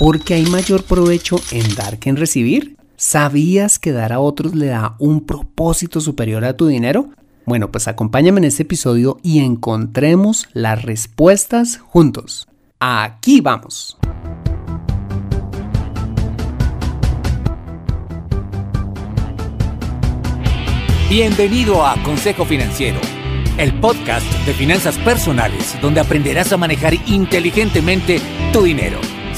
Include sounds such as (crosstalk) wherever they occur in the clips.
Porque hay mayor provecho en dar que en recibir. ¿Sabías que dar a otros le da un propósito superior a tu dinero? Bueno, pues acompáñame en este episodio y encontremos las respuestas juntos. Aquí vamos. Bienvenido a Consejo Financiero, el podcast de finanzas personales donde aprenderás a manejar inteligentemente tu dinero,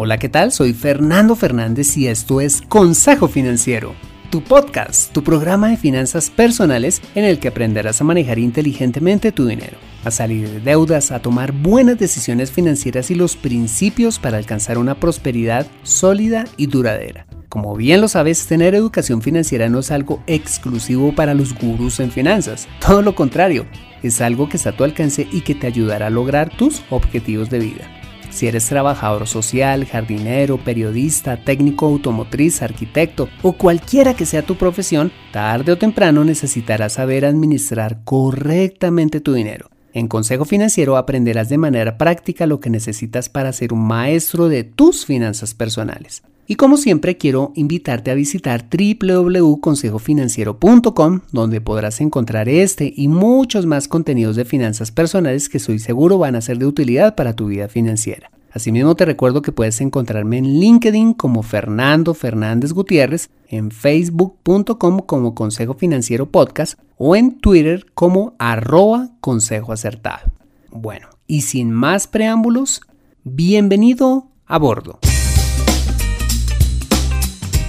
Hola, ¿qué tal? Soy Fernando Fernández y esto es Consejo Financiero, tu podcast, tu programa de finanzas personales en el que aprenderás a manejar inteligentemente tu dinero, a salir de deudas, a tomar buenas decisiones financieras y los principios para alcanzar una prosperidad sólida y duradera. Como bien lo sabes, tener educación financiera no es algo exclusivo para los gurús en finanzas. Todo lo contrario, es algo que está a tu alcance y que te ayudará a lograr tus objetivos de vida. Si eres trabajador social, jardinero, periodista, técnico automotriz, arquitecto o cualquiera que sea tu profesión, tarde o temprano necesitarás saber administrar correctamente tu dinero. En Consejo Financiero aprenderás de manera práctica lo que necesitas para ser un maestro de tus finanzas personales. Y como siempre quiero invitarte a visitar www.consejofinanciero.com donde podrás encontrar este y muchos más contenidos de finanzas personales que soy seguro van a ser de utilidad para tu vida financiera. Asimismo te recuerdo que puedes encontrarme en LinkedIn como Fernando Fernández Gutiérrez, en facebook.com como Consejo Financiero Podcast o en Twitter como arroba Consejo Acertado. Bueno, y sin más preámbulos, bienvenido a bordo.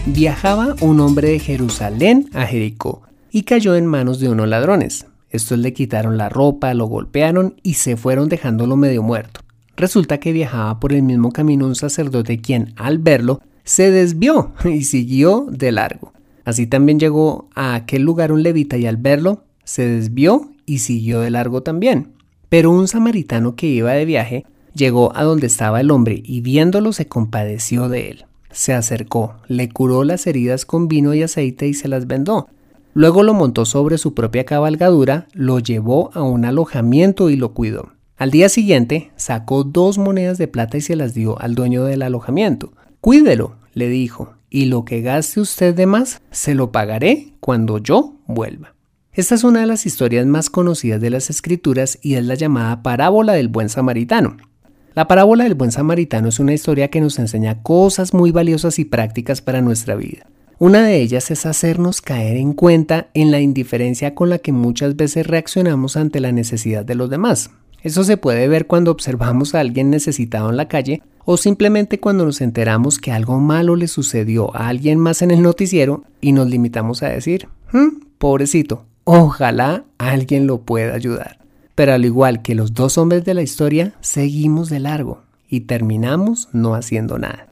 Viajaba un hombre de Jerusalén a Jericó y cayó en manos de unos ladrones. Estos le quitaron la ropa, lo golpearon y se fueron dejándolo medio muerto. Resulta que viajaba por el mismo camino un sacerdote quien, al verlo, se desvió (laughs) y siguió de largo. Así también llegó a aquel lugar un levita y al verlo, se desvió y siguió de largo también. Pero un samaritano que iba de viaje llegó a donde estaba el hombre y viéndolo se compadeció de él. Se acercó, le curó las heridas con vino y aceite y se las vendó. Luego lo montó sobre su propia cabalgadura, lo llevó a un alojamiento y lo cuidó. Al día siguiente sacó dos monedas de plata y se las dio al dueño del alojamiento. Cuídelo, le dijo, y lo que gaste usted de más, se lo pagaré cuando yo vuelva. Esta es una de las historias más conocidas de las escrituras y es la llamada parábola del buen samaritano. La parábola del buen samaritano es una historia que nos enseña cosas muy valiosas y prácticas para nuestra vida. Una de ellas es hacernos caer en cuenta en la indiferencia con la que muchas veces reaccionamos ante la necesidad de los demás. Eso se puede ver cuando observamos a alguien necesitado en la calle o simplemente cuando nos enteramos que algo malo le sucedió a alguien más en el noticiero y nos limitamos a decir, hmm, pobrecito, ojalá alguien lo pueda ayudar. Pero al igual que los dos hombres de la historia, seguimos de largo y terminamos no haciendo nada.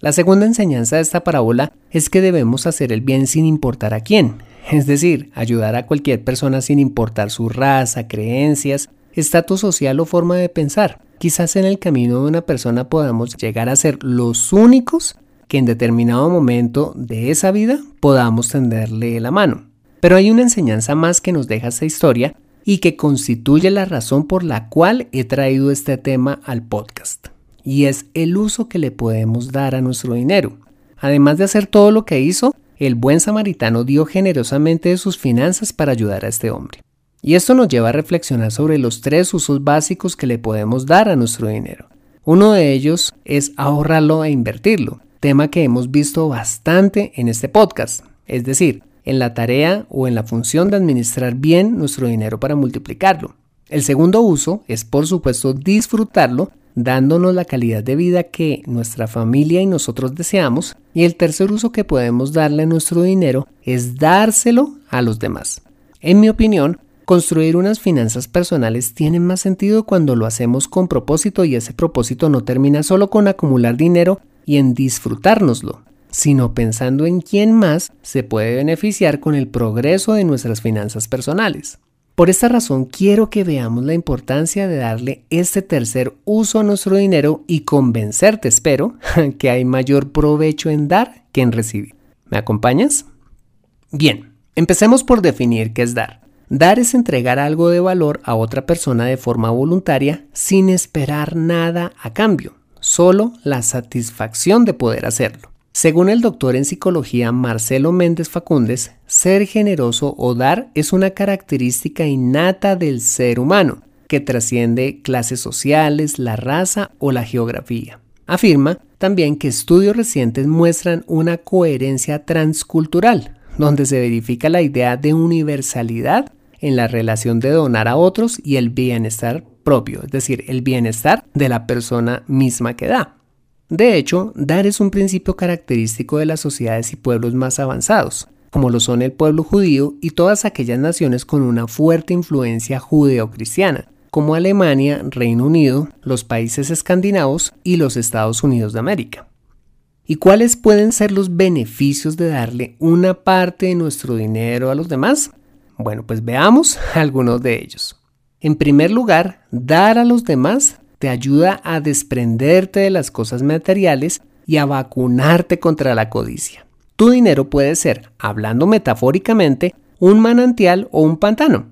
La segunda enseñanza de esta parábola es que debemos hacer el bien sin importar a quién, es decir, ayudar a cualquier persona sin importar su raza, creencias, estatus social o forma de pensar. Quizás en el camino de una persona podamos llegar a ser los únicos que en determinado momento de esa vida podamos tenderle la mano. Pero hay una enseñanza más que nos deja esta historia y que constituye la razón por la cual he traído este tema al podcast. Y es el uso que le podemos dar a nuestro dinero. Además de hacer todo lo que hizo, el buen samaritano dio generosamente de sus finanzas para ayudar a este hombre. Y esto nos lleva a reflexionar sobre los tres usos básicos que le podemos dar a nuestro dinero. Uno de ellos es ahorrarlo e invertirlo, tema que hemos visto bastante en este podcast. Es decir, en la tarea o en la función de administrar bien nuestro dinero para multiplicarlo. El segundo uso es por supuesto disfrutarlo dándonos la calidad de vida que nuestra familia y nosotros deseamos. Y el tercer uso que podemos darle a nuestro dinero es dárselo a los demás. En mi opinión, construir unas finanzas personales tiene más sentido cuando lo hacemos con propósito y ese propósito no termina solo con acumular dinero y en disfrutárnoslo, sino pensando en quién más se puede beneficiar con el progreso de nuestras finanzas personales. Por esta razón quiero que veamos la importancia de darle este tercer uso a nuestro dinero y convencerte, espero, (laughs) que hay mayor provecho en dar que en recibir. ¿Me acompañas? Bien, empecemos por definir qué es dar. Dar es entregar algo de valor a otra persona de forma voluntaria sin esperar nada a cambio, solo la satisfacción de poder hacerlo. Según el doctor en psicología Marcelo Méndez Facundes, ser generoso o dar es una característica innata del ser humano, que trasciende clases sociales, la raza o la geografía. Afirma también que estudios recientes muestran una coherencia transcultural, donde se verifica la idea de universalidad en la relación de donar a otros y el bienestar propio, es decir, el bienestar de la persona misma que da. De hecho, dar es un principio característico de las sociedades y pueblos más avanzados, como lo son el pueblo judío y todas aquellas naciones con una fuerte influencia judeocristiana, como Alemania, Reino Unido, los países escandinavos y los Estados Unidos de América. ¿Y cuáles pueden ser los beneficios de darle una parte de nuestro dinero a los demás? Bueno, pues veamos (laughs) algunos de ellos. En primer lugar, dar a los demás te ayuda a desprenderte de las cosas materiales y a vacunarte contra la codicia. Tu dinero puede ser, hablando metafóricamente, un manantial o un pantano.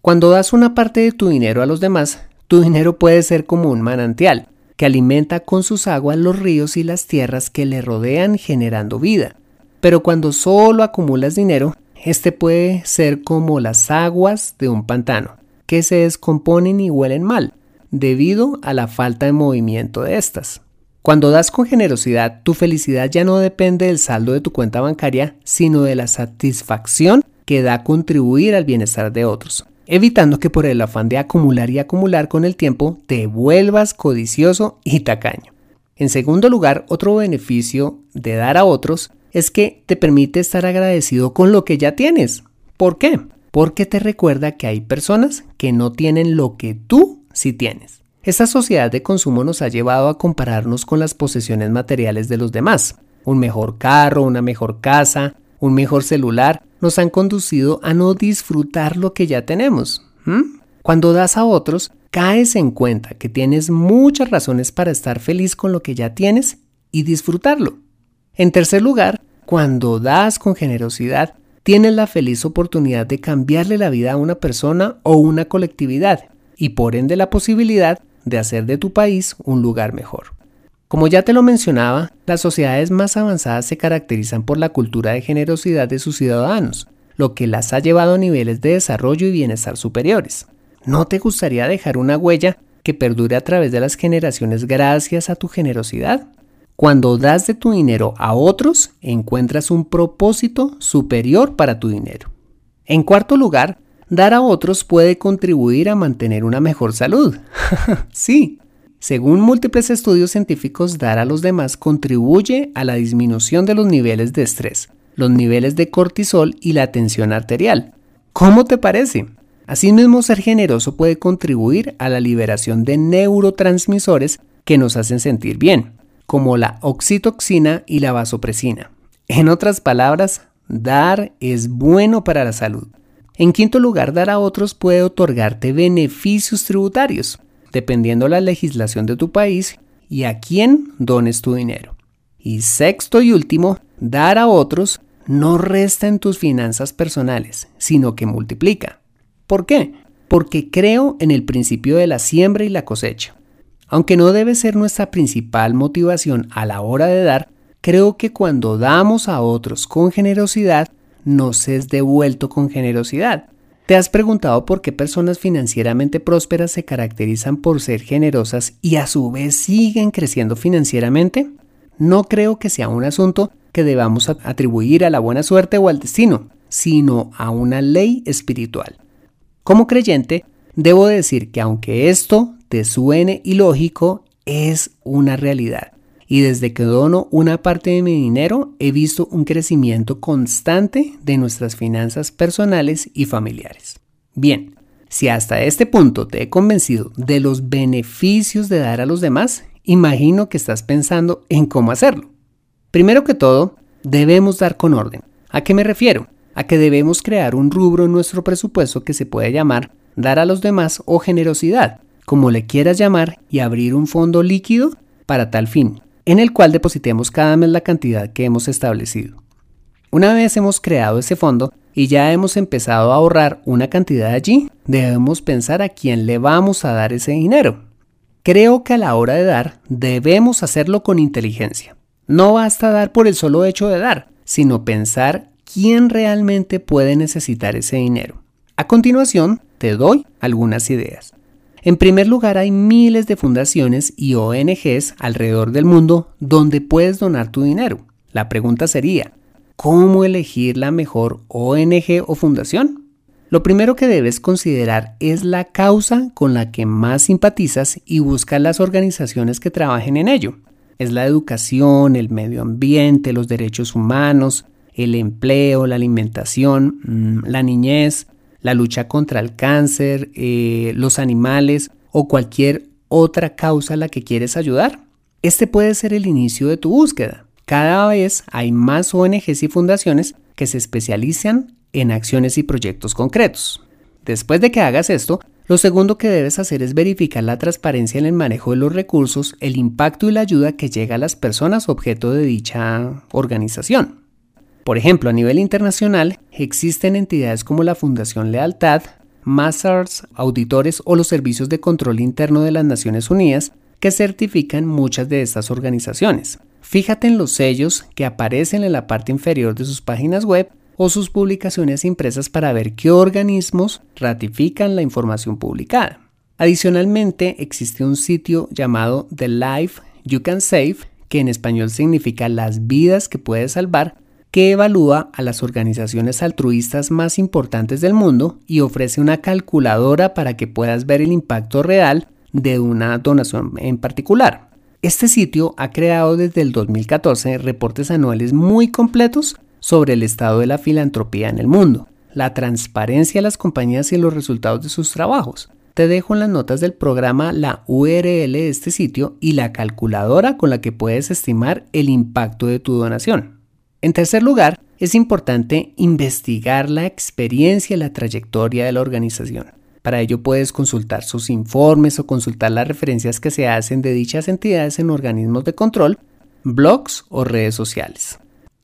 Cuando das una parte de tu dinero a los demás, tu dinero puede ser como un manantial, que alimenta con sus aguas los ríos y las tierras que le rodean generando vida. Pero cuando solo acumulas dinero, este puede ser como las aguas de un pantano, que se descomponen y huelen mal, debido a la falta de movimiento de estas. Cuando das con generosidad, tu felicidad ya no depende del saldo de tu cuenta bancaria, sino de la satisfacción que da contribuir al bienestar de otros, evitando que por el afán de acumular y acumular con el tiempo te vuelvas codicioso y tacaño. En segundo lugar, otro beneficio de dar a otros es que te permite estar agradecido con lo que ya tienes. ¿Por qué? Porque te recuerda que hay personas que no tienen lo que tú si tienes. Esta sociedad de consumo nos ha llevado a compararnos con las posesiones materiales de los demás. Un mejor carro, una mejor casa, un mejor celular, nos han conducido a no disfrutar lo que ya tenemos. Cuando das a otros, caes en cuenta que tienes muchas razones para estar feliz con lo que ya tienes y disfrutarlo. En tercer lugar, cuando das con generosidad, tienes la feliz oportunidad de cambiarle la vida a una persona o una colectividad y por ende la posibilidad de hacer de tu país un lugar mejor. Como ya te lo mencionaba, las sociedades más avanzadas se caracterizan por la cultura de generosidad de sus ciudadanos, lo que las ha llevado a niveles de desarrollo y bienestar superiores. ¿No te gustaría dejar una huella que perdure a través de las generaciones gracias a tu generosidad? Cuando das de tu dinero a otros, encuentras un propósito superior para tu dinero. En cuarto lugar, dar a otros puede contribuir a mantener una mejor salud. (laughs) sí, según múltiples estudios científicos, dar a los demás contribuye a la disminución de los niveles de estrés, los niveles de cortisol y la tensión arterial. ¿Cómo te parece? Asimismo, ser generoso puede contribuir a la liberación de neurotransmisores que nos hacen sentir bien, como la oxitoxina y la vasopresina. En otras palabras, dar es bueno para la salud. En quinto lugar, dar a otros puede otorgarte beneficios tributarios, dependiendo la legislación de tu país y a quién dones tu dinero. Y sexto y último, dar a otros no resta en tus finanzas personales, sino que multiplica. ¿Por qué? Porque creo en el principio de la siembra y la cosecha. Aunque no debe ser nuestra principal motivación a la hora de dar, creo que cuando damos a otros con generosidad, nos es devuelto con generosidad. ¿Te has preguntado por qué personas financieramente prósperas se caracterizan por ser generosas y a su vez siguen creciendo financieramente? No creo que sea un asunto que debamos atribuir a la buena suerte o al destino, sino a una ley espiritual. Como creyente, debo decir que aunque esto te suene ilógico, es una realidad y desde que dono una parte de mi dinero he visto un crecimiento constante de nuestras finanzas personales y familiares. Bien, si hasta este punto te he convencido de los beneficios de dar a los demás imagino que estás pensando en cómo hacerlo. Primero que todo, debemos dar con orden. ¿A qué me refiero? A que debemos crear un rubro en nuestro presupuesto que se puede llamar dar a los demás o generosidad, como le quieras llamar, y abrir un fondo líquido para tal fin, en el cual depositemos cada mes la cantidad que hemos establecido. Una vez hemos creado ese fondo y ya hemos empezado a ahorrar una cantidad allí, debemos pensar a quién le vamos a dar ese dinero. Creo que a la hora de dar debemos hacerlo con inteligencia. No basta dar por el solo hecho de dar, sino pensar quién realmente puede necesitar ese dinero. A continuación, te doy algunas ideas. En primer lugar, hay miles de fundaciones y ONGs alrededor del mundo donde puedes donar tu dinero. La pregunta sería, ¿cómo elegir la mejor ONG o fundación? Lo primero que debes considerar es la causa con la que más simpatizas y busca las organizaciones que trabajen en ello. Es la educación, el medio ambiente, los derechos humanos, el empleo, la alimentación, mm, la niñez, la lucha contra el cáncer, eh, los animales o cualquier otra causa a la que quieres ayudar. Este puede ser el inicio de tu búsqueda. Cada vez hay más ONGs y fundaciones que se especializan en acciones y proyectos concretos. Después de que hagas esto, lo segundo que debes hacer es verificar la transparencia en el manejo de los recursos, el impacto y la ayuda que llega a las personas objeto de dicha organización. Por ejemplo, a nivel internacional existen entidades como la Fundación Lealtad, Mazars, auditores o los servicios de control interno de las Naciones Unidas que certifican muchas de estas organizaciones. Fíjate en los sellos que aparecen en la parte inferior de sus páginas web o sus publicaciones impresas para ver qué organismos ratifican la información publicada. Adicionalmente, existe un sitio llamado The Life You Can Save, que en español significa las vidas que puedes salvar, que evalúa a las organizaciones altruistas más importantes del mundo y ofrece una calculadora para que puedas ver el impacto real de una donación en particular. Este sitio ha creado desde el 2014 reportes anuales muy completos sobre el estado de la filantropía en el mundo, la transparencia de las compañías y los resultados de sus trabajos. Te dejo en las notas del programa la URL de este sitio y la calculadora con la que puedes estimar el impacto de tu donación. En tercer lugar, es importante investigar la experiencia y la trayectoria de la organización. Para ello puedes consultar sus informes o consultar las referencias que se hacen de dichas entidades en organismos de control, blogs o redes sociales.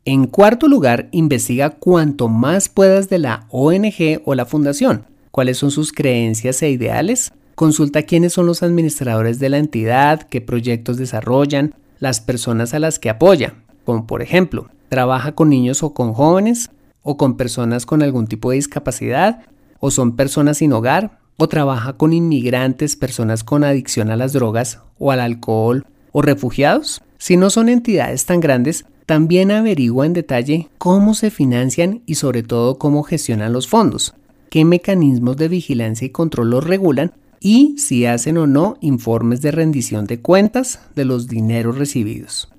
En cuarto lugar, investiga cuanto más puedas de la ONG o la fundación, cuáles son sus creencias e ideales, consulta quiénes son los administradores de la entidad, qué proyectos desarrollan, las personas a las que apoya, como por ejemplo, trabaja con niños o con jóvenes o con personas con algún tipo de discapacidad o son personas sin hogar o trabaja con inmigrantes, personas con adicción a las drogas o al alcohol o refugiados. Si no son entidades tan grandes, también averigua en detalle cómo se financian y sobre todo cómo gestionan los fondos, qué mecanismos de vigilancia y control los regulan y si hacen o no informes de rendición de cuentas de los dineros recibidos.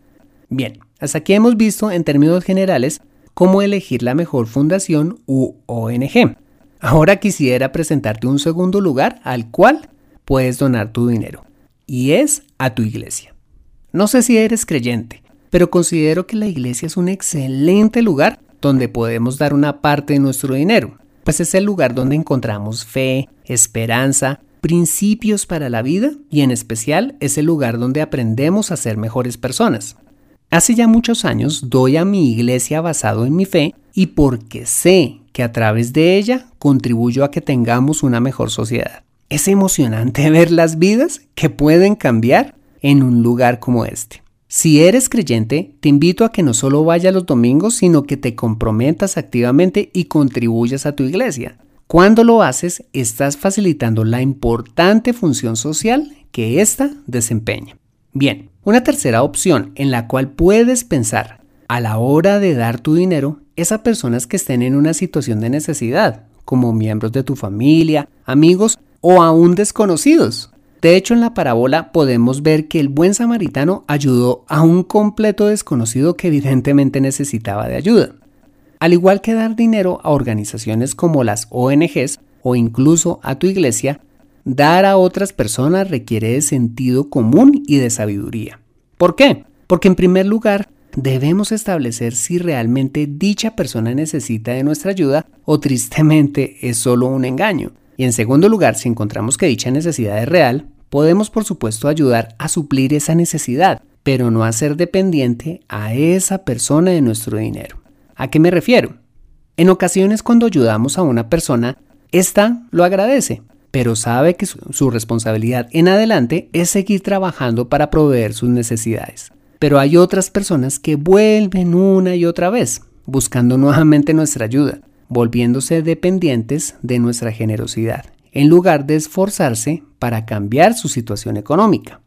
Bien, hasta aquí hemos visto en términos generales cómo elegir la mejor fundación u ONG. Ahora quisiera presentarte un segundo lugar al cual puedes donar tu dinero, y es a tu iglesia. No sé si eres creyente, pero considero que la iglesia es un excelente lugar donde podemos dar una parte de nuestro dinero, pues es el lugar donde encontramos fe, esperanza, principios para la vida y en especial es el lugar donde aprendemos a ser mejores personas. Hace ya muchos años doy a mi iglesia basado en mi fe y porque sé que a través de ella contribuyo a que tengamos una mejor sociedad. Es emocionante (laughs) ver las vidas que pueden cambiar en un lugar como este. Si eres creyente, te invito a que no solo vayas los domingos, sino que te comprometas activamente y contribuyas a tu iglesia. Cuando lo haces, estás facilitando la importante función social que ésta desempeña. Bien, una tercera opción en la cual puedes pensar a la hora de dar tu dinero es a personas que estén en una situación de necesidad, como miembros de tu familia, amigos o aún desconocidos. De hecho, en la parábola podemos ver que el buen samaritano ayudó a un completo desconocido que evidentemente necesitaba de ayuda. Al igual que dar dinero a organizaciones como las ONGs o incluso a tu iglesia, dar a otras personas requiere de sentido común y de sabiduría. ¿Por qué? Porque en primer lugar, debemos establecer si realmente dicha persona necesita de nuestra ayuda o tristemente es solo un engaño. Y en segundo lugar, si encontramos que dicha necesidad es real, podemos por supuesto ayudar a suplir esa necesidad, pero no hacer dependiente a esa persona de nuestro dinero. ¿A qué me refiero? En ocasiones cuando ayudamos a una persona, ésta lo agradece, pero sabe que su, responsabilidad en adelante es seguir trabajando para proveer sus necesidades. Pero hay otras personas que vuelven una y otra vez, buscando nuevamente nuestra ayuda, volviéndose dependientes de nuestra generosidad, en lugar de esforzarse para cambiar su situación económica.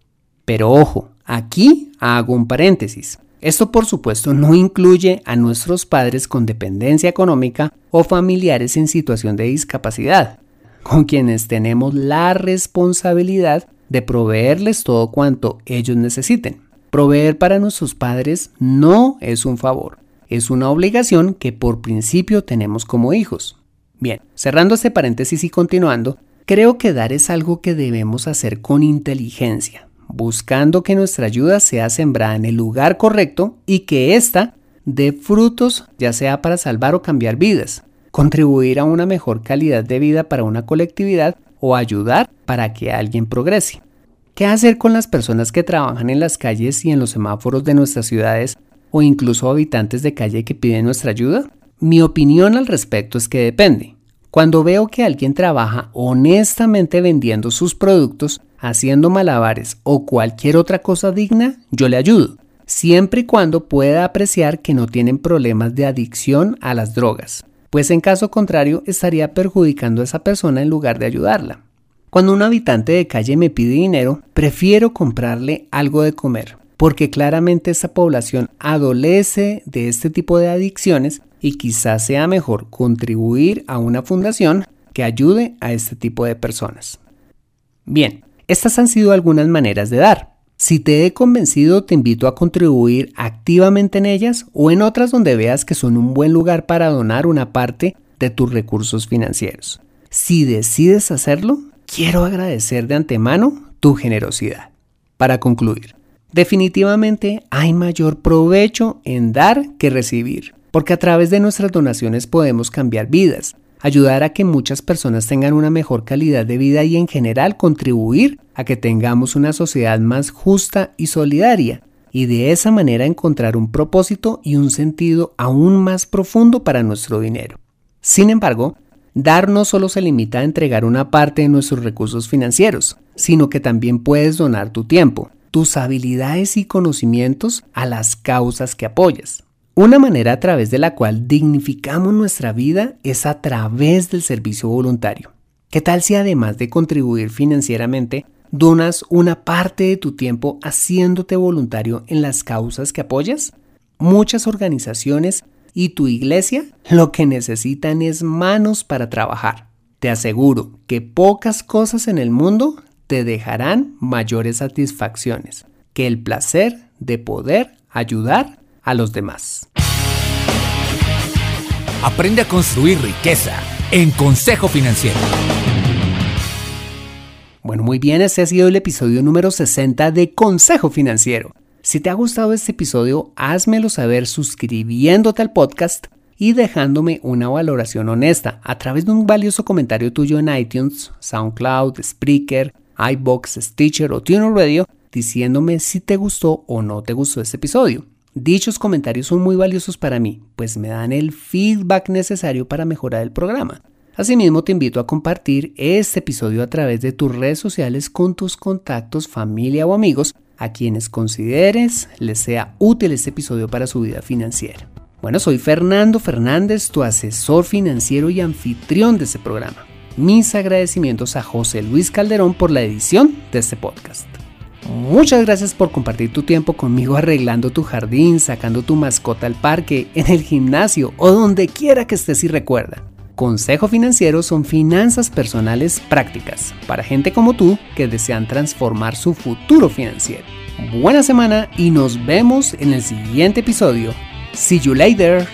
Pero ojo, aquí hago un paréntesis. Esto por supuesto no incluye a nuestros padres con dependencia económica o familiares en situación de discapacidad, con quienes tenemos la responsabilidad de proveerles todo cuanto ellos necesiten. Proveer para nuestros padres no es un favor, es una obligación que por principio tenemos como hijos. Bien, cerrando este paréntesis y continuando, creo que dar es algo que debemos hacer con inteligencia, buscando que nuestra ayuda sea sembrada en el lugar correcto y que ésta dé frutos ya sea para salvar o cambiar vidas, contribuir a una mejor calidad de vida para una colectividad o ayudar para que alguien progrese. ¿Qué hacer con las personas que trabajan en las calles y en los semáforos de nuestras ciudades o incluso habitantes de calle que piden nuestra ayuda? Mi opinión al respecto es que depende. Cuando veo que alguien trabaja honestamente vendiendo sus productos, haciendo malabares o cualquier otra cosa digna, yo le ayudo, siempre y cuando pueda apreciar que no tienen problemas de adicción a las drogas, pues en caso contrario estaría perjudicando a esa persona en lugar de ayudarla. Cuando un habitante de calle me pide dinero, prefiero comprarle algo de comer, porque claramente esta población adolece de este tipo de adicciones y quizás sea mejor contribuir a una fundación que ayude a este tipo de personas. Bien, estas han sido algunas maneras de dar. Si te he convencido, te invito a contribuir activamente en ellas o en otras donde veas que son un buen lugar para donar una parte de tus recursos financieros. Si decides hacerlo, quiero agradecer de antemano tu generosidad. Para concluir, definitivamente hay mayor provecho en dar que recibir porque a través de nuestras donaciones podemos cambiar vidas, ayudar a que muchas personas tengan una mejor calidad de vida y en general contribuir a que tengamos una sociedad más justa y solidaria, y de esa manera encontrar un propósito y un sentido aún más profundo para nuestro dinero. Sin embargo, dar no solo se limita a entregar una parte de nuestros recursos financieros, sino que también puedes donar tu tiempo, tus habilidades y conocimientos a las causas que apoyas. Una manera a través de la cual dignificamos nuestra vida es a través del servicio voluntario. ¿Qué tal si además de contribuir financieramente, donas una parte de tu tiempo haciéndote voluntario en las causas que apoyas? Muchas organizaciones y tu iglesia lo que necesitan es manos para trabajar. Te aseguro que pocas cosas en el mundo te dejarán mayores satisfacciones que el placer de poder ayudar a los demás. Aprende a construir riqueza en Consejo Financiero. Bueno, muy bien, ese ha sido el episodio número 60 de Consejo Financiero. Si te ha gustado este episodio, házmelo saber suscribiéndote al podcast y dejándome una valoración honesta a través de un valioso comentario tuyo en iTunes, SoundCloud, Spreaker, iBox, Stitcher o TuneIn Radio diciéndome si te gustó o no te gustó este episodio. Dichos comentarios son muy valiosos para mí, pues me dan el feedback necesario para mejorar el programa. Asimismo, te invito a compartir este episodio a través de tus redes sociales con tus contactos, familia o amigos a quienes consideres les sea útil este episodio para su vida financiera. Bueno, soy Fernando Fernández, tu asesor financiero y anfitrión de este programa. Mis agradecimientos a José Luis Calderón por la edición de este podcast. Muchas gracias por compartir tu tiempo conmigo arreglando tu jardín, sacando tu mascota al parque, en el gimnasio o donde quiera que estés y recuerda. Consejo Financiero son finanzas personales prácticas para gente como tú que desean transformar su futuro financiero. Buena semana y nos vemos en el siguiente episodio. See you later.